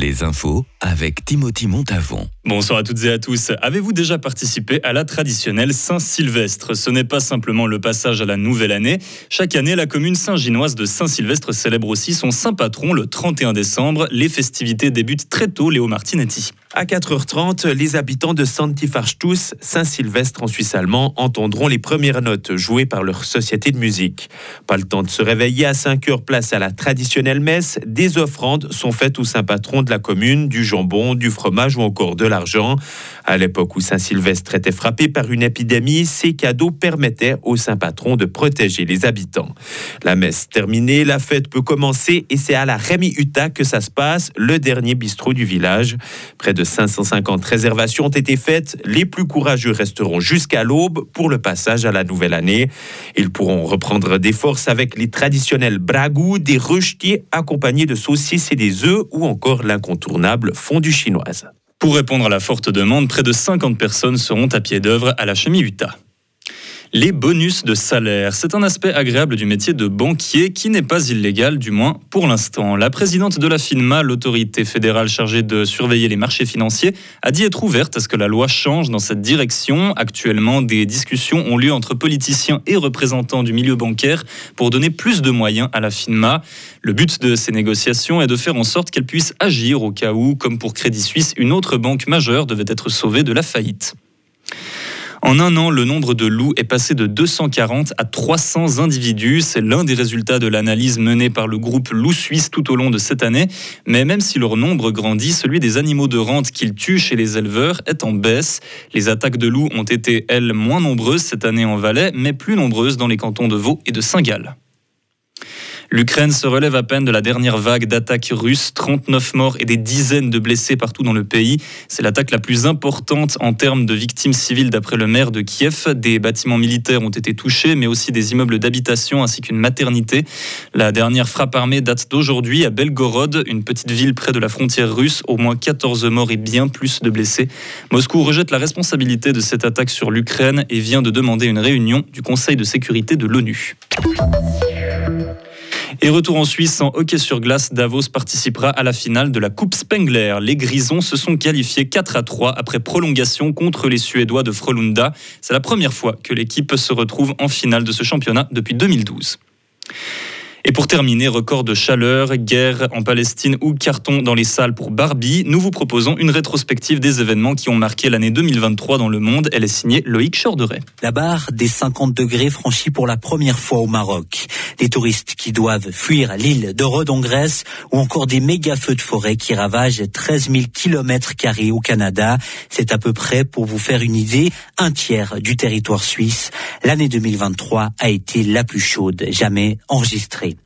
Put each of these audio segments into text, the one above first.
Les infos avec Timothy Montavon. Bonsoir à toutes et à tous. Avez-vous déjà participé à la traditionnelle Saint-Sylvestre? Ce n'est pas simplement le passage à la nouvelle année. Chaque année, la commune saint-ginoise de Saint-Sylvestre célèbre aussi son saint patron le 31 décembre. Les festivités débutent très tôt, Léo Martinetti. À 4h30, les habitants de Santifarstus, Saint-Sylvestre en Suisse allemand, entendront les premières notes jouées par leur société de musique. Pas le temps de se réveiller à 5h, place à la traditionnelle messe. Des offrandes sont faites au saint patron de la commune, du jambon, du fromage ou encore de À l'époque où Saint-Sylvestre était frappé par une épidémie, ces cadeaux permettaient au saint patron de protéger les habitants. La messe terminée, la fête peut commencer et c'est à la Rémi Uta que ça se passe, le dernier bistrot du village. Près de 550 réservations ont été faites. Les plus courageux resteront jusqu'à l'aube pour le passage à la nouvelle année. Ils pourront reprendre des forces avec les traditionnels bragou, des rejetiers accompagnés de saucisses et des œufs ou encore l'incontournable fondue chinoise. Pour répondre à la forte demande, près de 50 personnes seront à pied d'œuvre à la Chemie Utah. Les bonus de salaire, c'est un aspect agréable du métier de banquier qui n'est pas illégal, du moins pour l'instant. La présidente de la FINMA, l'autorité fédérale chargée de surveiller les marchés financiers, a dit être ouverte à ce que la loi change dans cette direction. Actuellement, des discussions ont lieu entre politiciens et représentants du milieu bancaire pour donner plus de moyens à la FINMA. Le but de ces négociations est de faire en sorte qu'elle puisse agir au cas où, comme pour Crédit Suisse, une autre banque majeure devait être sauvée de la faillite. En un an, le nombre de loups est passé de 240 à 300 individus. C'est l'un des résultats de l'analyse menée par le groupe Loup Suisse tout au long de cette année. Mais même si leur nombre grandit, celui des animaux de rente qu'ils tuent chez les éleveurs est en baisse. Les attaques de loups ont été, elles, moins nombreuses cette année en Valais, mais plus nombreuses dans les cantons de Vaud et de Saint-Gall. L'Ukraine se relève à peine de la dernière vague d'attaques russes, 39 morts et des dizaines de blessés partout dans le pays. C'est l'attaque la plus importante en termes de victimes civiles d'après le maire de Kiev. Des bâtiments militaires ont été touchés, mais aussi des immeubles d'habitation ainsi qu'une maternité. La dernière frappe armée date d'aujourd'hui à Belgorod, une petite ville près de la frontière russe. Au moins 14 morts et bien plus de blessés. Moscou rejette la responsabilité de cette attaque sur l'Ukraine et vient de demander une réunion du Conseil de sécurité de l'ONU. Et retour en Suisse en hockey sur glace, Davos participera à la finale de la Coupe Spengler. Les Grisons se sont qualifiés 4 à 3 après prolongation contre les Suédois de Frölunda. C'est la première fois que l'équipe se retrouve en finale de ce championnat depuis 2012. Et pour terminer, record de chaleur, guerre en Palestine ou carton dans les salles pour Barbie, nous vous proposons une rétrospective des événements qui ont marqué l'année 2023 dans le monde. Elle est signée Loïc Chorderet. La barre des 50 degrés franchie pour la première fois au Maroc. Des touristes qui doivent fuir l'île de Rhodes en Grèce ou encore des méga feux de forêt qui ravagent 13 000 kilomètres carrés au Canada. C'est à peu près, pour vous faire une idée, un tiers du territoire suisse. L'année 2023 a été la plus chaude jamais enregistrée.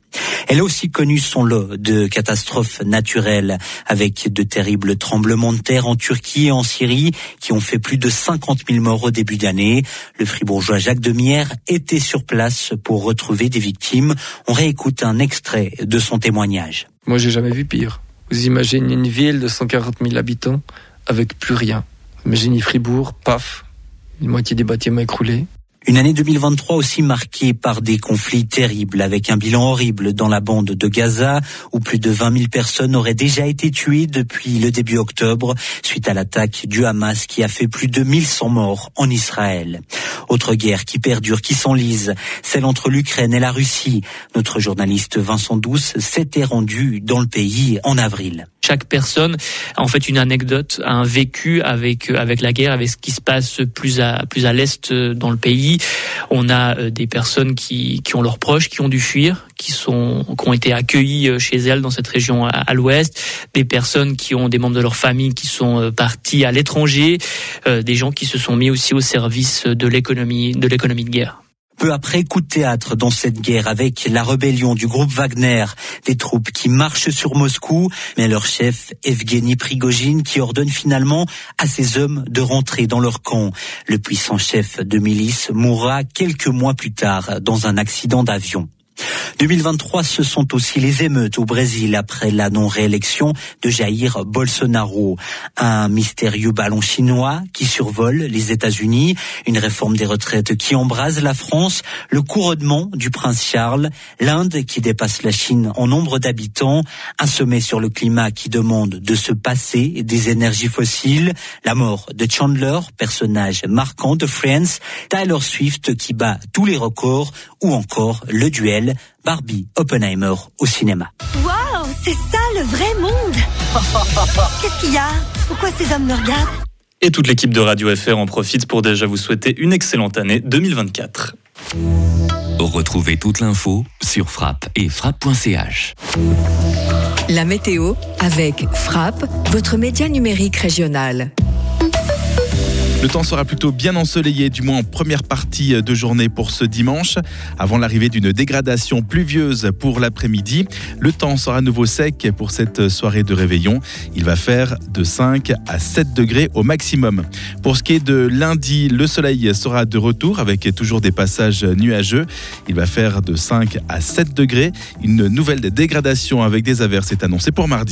Elle a aussi connu son lot de catastrophes naturelles avec de terribles tremblements de terre en Turquie et en Syrie qui ont fait plus de 50 000 morts au début d'année. Le fribourgeois Jacques Demierre était sur place pour retrouver des victimes. On réécoute un extrait de son témoignage. Moi, j'ai jamais vu pire. Vous imaginez une ville de 140 000 habitants avec plus rien. Imaginez Fribourg, paf, une moitié des bâtiments écroulés. Une année 2023 aussi marquée par des conflits terribles avec un bilan horrible dans la bande de Gaza où plus de 20 000 personnes auraient déjà été tuées depuis le début octobre suite à l'attaque du Hamas qui a fait plus de 1100 morts en Israël. Autre guerre qui perdure, qui s'enlise, celle entre l'Ukraine et la Russie. Notre journaliste Vincent Douce s'était rendu dans le pays en avril chaque personne a en fait une anecdote, un vécu avec avec la guerre, avec ce qui se passe plus à plus à l'est dans le pays. On a euh, des personnes qui qui ont leurs proches qui ont dû fuir, qui sont qui ont été accueillis euh, chez elles dans cette région à, l'ouest, des personnes qui ont des membres de leur famille qui sont euh, partis à l'étranger, des gens qui se sont mis aussi au service de l'économie de l'économie de guerre. Peu après, coup de théâtre dans cette guerre avec la rébellion du groupe Wagner, des troupes qui marchent sur Moscou, mais leur chef, Evgeny Prigogine, qui ordonne finalement à ses hommes de rentrer dans leur camp. Le puissant chef de milice mourra quelques mois plus tard dans un accident d'avion. 2023, ce sont aussi les émeutes au Brésil après la non-réélection de Jair Bolsonaro. Un mystérieux ballon chinois qui survole les États-Unis, une réforme des retraites qui embrase la France, le couronnement du prince Charles, l'Inde qui dépasse la Chine en nombre d'habitants, un sommet sur le climat qui demande de se passer des énergies fossiles, la mort de Chandler, personnage marquant de Friends, Tyler Swift qui bat tous les records ou encore le duel Barbie Oppenheimer au cinéma. Waouh, c'est ça le vrai monde Qu'est-ce qu'il y a? Pourquoi ces hommes me regardent? Et toute l'équipe de Radio FR en profite pour déjà vous souhaiter une excellente année 2024. Retrouvez toute l'info sur frappe et frappe.ch. La météo avec Frappe, votre média numérique régional. Le temps sera plutôt bien ensoleillé, du moins en première partie de journée pour ce dimanche, avant l'arrivée d'une dégradation pluvieuse pour l'après-midi. Le temps sera à nouveau sec pour cette soirée de réveillon. Il va faire de 5 à 7 degrés au maximum. Pour ce qui est de lundi, le soleil sera de retour avec toujours des passages nuageux. Il va faire de 5 à 7 degrés. Une nouvelle dégradation avec des averses est annoncée pour mardi.